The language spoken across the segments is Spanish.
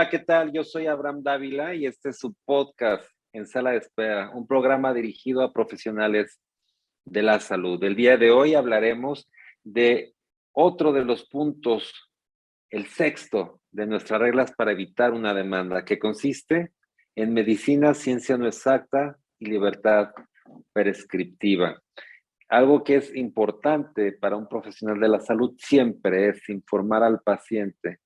Hola, ¿qué tal? Yo soy Abraham Dávila y este es su podcast en Sala de Espera, un programa dirigido a profesionales de la salud. El día de hoy hablaremos de otro de los puntos, el sexto de nuestras reglas para evitar una demanda, que consiste en medicina, ciencia no exacta y libertad prescriptiva. Algo que es importante para un profesional de la salud siempre es informar al paciente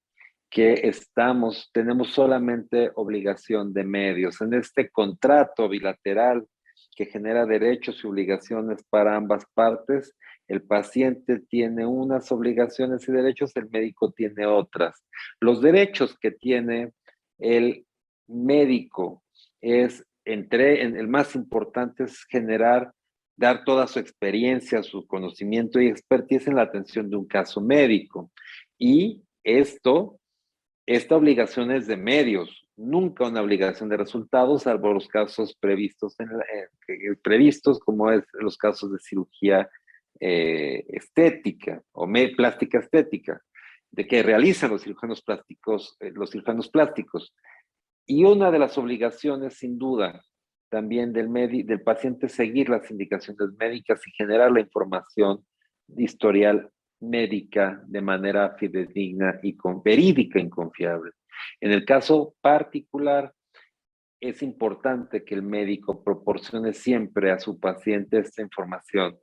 que estamos, tenemos solamente obligación de medios. En este contrato bilateral que genera derechos y obligaciones para ambas partes, el paciente tiene unas obligaciones y derechos, el médico tiene otras. Los derechos que tiene el médico es, entre, el más importante es generar, dar toda su experiencia, su conocimiento y expertise en la atención de un caso médico. Y esto esta obligación es de medios, nunca una obligación de resultados, salvo los casos previstos, en eh, previstos como es los casos de cirugía eh, estética o plástica estética, de que realizan los cirujanos plásticos, eh, los cirujanos plásticos. Y una de las obligaciones, sin duda, también del, del paciente seguir las indicaciones médicas y generar la información historial médica de manera fidedigna y con, verídica y confiable. En el caso particular, es importante que el médico proporcione siempre a su paciente esta información,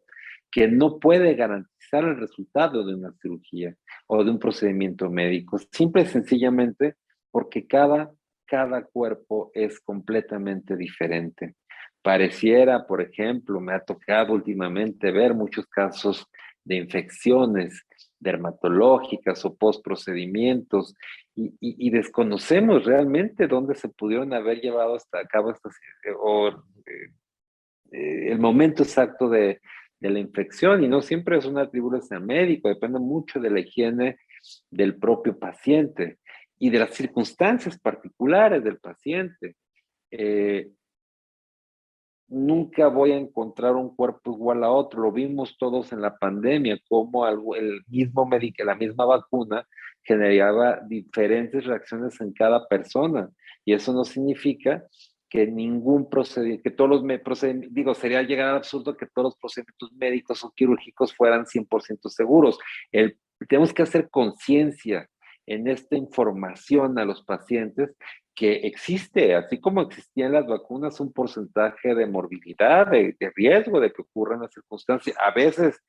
que no puede garantizar el resultado de una cirugía o de un procedimiento médico, simple y sencillamente porque cada, cada cuerpo es completamente diferente. Pareciera, por ejemplo, me ha tocado últimamente ver muchos casos de infecciones dermatológicas o postprocedimientos y, y, desconocemos realmente dónde se pudieron haber llevado hasta a cabo estas, eh, o eh, eh, el momento exacto de, de, la infección y no siempre es una atribución médico, depende mucho de la higiene del propio paciente y de las circunstancias particulares del paciente nunca voy a encontrar un cuerpo igual a otro. Lo vimos todos en la pandemia, como el mismo médico, la misma vacuna generaba diferentes reacciones en cada persona. Y eso no significa que ningún procedimiento, que todos los procedimientos, digo, sería llegar al absurdo que todos los procedimientos médicos o quirúrgicos fueran 100% seguros. Tenemos que hacer conciencia en esta información a los pacientes que existe, así como existían las vacunas, un porcentaje de morbilidad, de, riesgo de que ocurran las circunstancias, a veces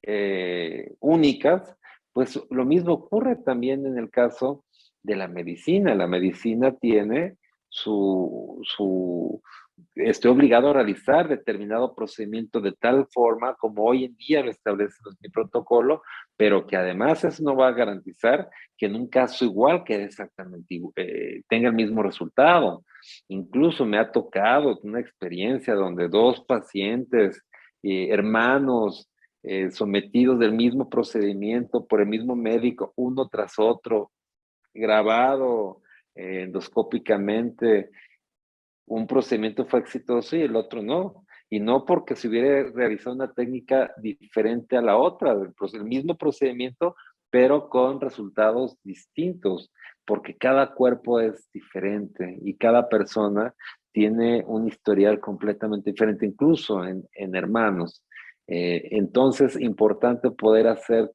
eh, únicas, pues lo mismo ocurre también en el caso de la medicina. La medicina tiene su, su, estoy obligado a realizar determinado procedimiento de tal forma como hoy en día lo establece mi protocolo, pero que además eso no va a garantizar que en un caso igual que exactamente eh, tenga el mismo resultado. Incluso me ha tocado una experiencia donde dos pacientes, eh, hermanos, eh, sometidos del mismo procedimiento por el mismo médico, uno tras otro, grabado endoscópicamente, un procedimiento fue exitoso y el otro no. Y no porque se hubiera realizado una técnica diferente a la otra, el mismo procedimiento, pero con resultados distintos, porque cada cuerpo es diferente y cada persona tiene un historial completamente diferente, incluso en, hermanos. Eh, entonces, importante poder hacer,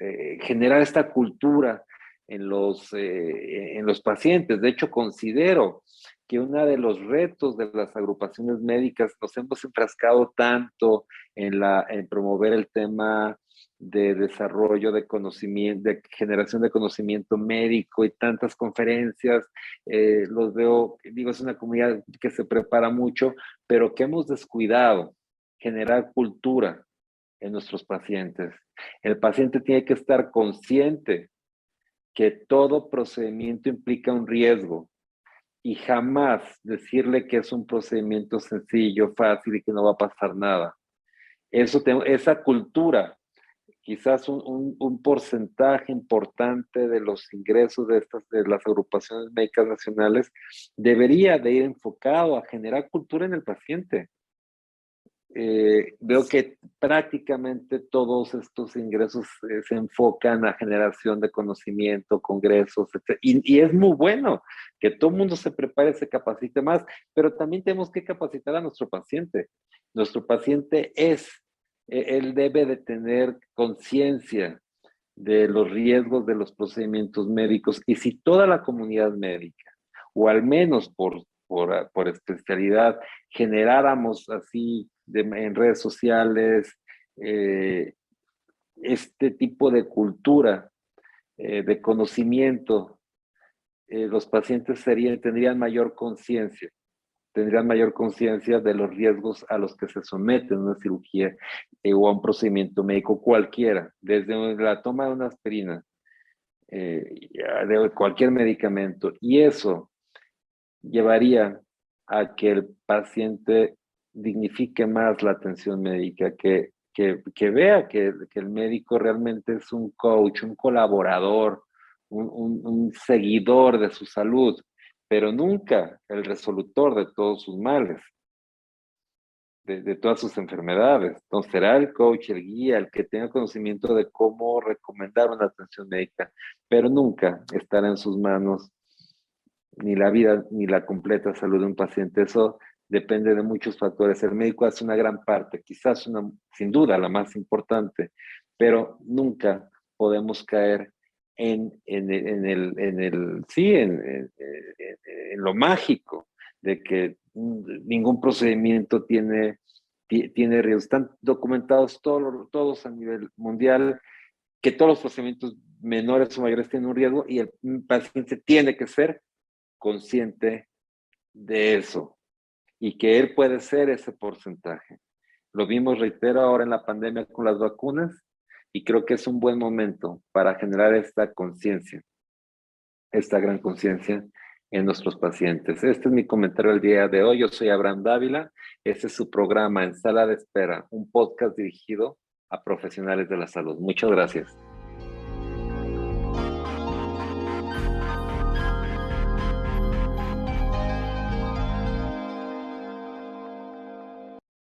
eh, generar esta cultura en los, eh, en los pacientes. De hecho, considero que uno de los retos de las agrupaciones médicas nos hemos enfrascado tanto en, la, en promover el tema de desarrollo de conocimiento, de generación de conocimiento médico y tantas conferencias. Eh, los veo, digo, es una comunidad que se prepara mucho, pero que hemos descuidado generar cultura en nuestros pacientes. El paciente tiene que estar consciente que todo procedimiento implica un riesgo y jamás decirle que es un procedimiento sencillo, fácil y que no va a pasar nada. Eso esa cultura, quizás un, un, porcentaje importante de los ingresos de, estas, de las agrupaciones médicas nacionales debería de ir enfocado a generar cultura en el paciente. Eh, veo que prácticamente todos estos ingresos eh, se enfocan a generación de conocimiento, congresos, etc. Y, y, es muy bueno que todo el mundo se prepare, se capacite más, pero también tenemos que capacitar a nuestro paciente. Nuestro paciente es, e, él debe de tener conciencia de los riesgos de los procedimientos médicos y si toda la comunidad médica, o al menos por, por, por especialidad, generáramos así en redes sociales, eh, este tipo de cultura, eh, de conocimiento, eh, los pacientes serían, tendrían mayor conciencia, tendrían mayor conciencia de los riesgos a los que se someten una cirugía o a un procedimiento médico cualquiera, desde la toma de una aspirina, de cualquier medicamento, y eso llevaría a que el paciente dignifique más la atención médica, que, que, vea que, el médico realmente es un coach, un colaborador, un, seguidor de su salud, pero nunca el resolutor de todos sus males, de, todas sus enfermedades. Entonces será el coach, el guía, el que tenga conocimiento de cómo recomendar una atención médica, pero nunca estará en sus manos ni la vida ni la completa salud de un paciente. Eso depende de muchos factores. El médico hace una gran parte, quizás una, sin duda la más importante, pero nunca podemos caer en, en, en el, en el, sí, en, lo mágico de que ningún procedimiento tiene, tiene riesgos. Están documentados todos, todos a nivel mundial que todos los procedimientos menores o mayores tienen un riesgo y el paciente tiene que ser consciente de eso y que él puede ser ese porcentaje. Lo vimos, reitero, ahora en la pandemia con las vacunas y creo que es un buen momento para generar esta conciencia, esta gran conciencia en nuestros pacientes. Este es mi comentario del día de hoy. Yo soy Abraham Dávila. Este es su programa en Sala de Espera, un podcast dirigido a profesionales de la salud. Muchas gracias.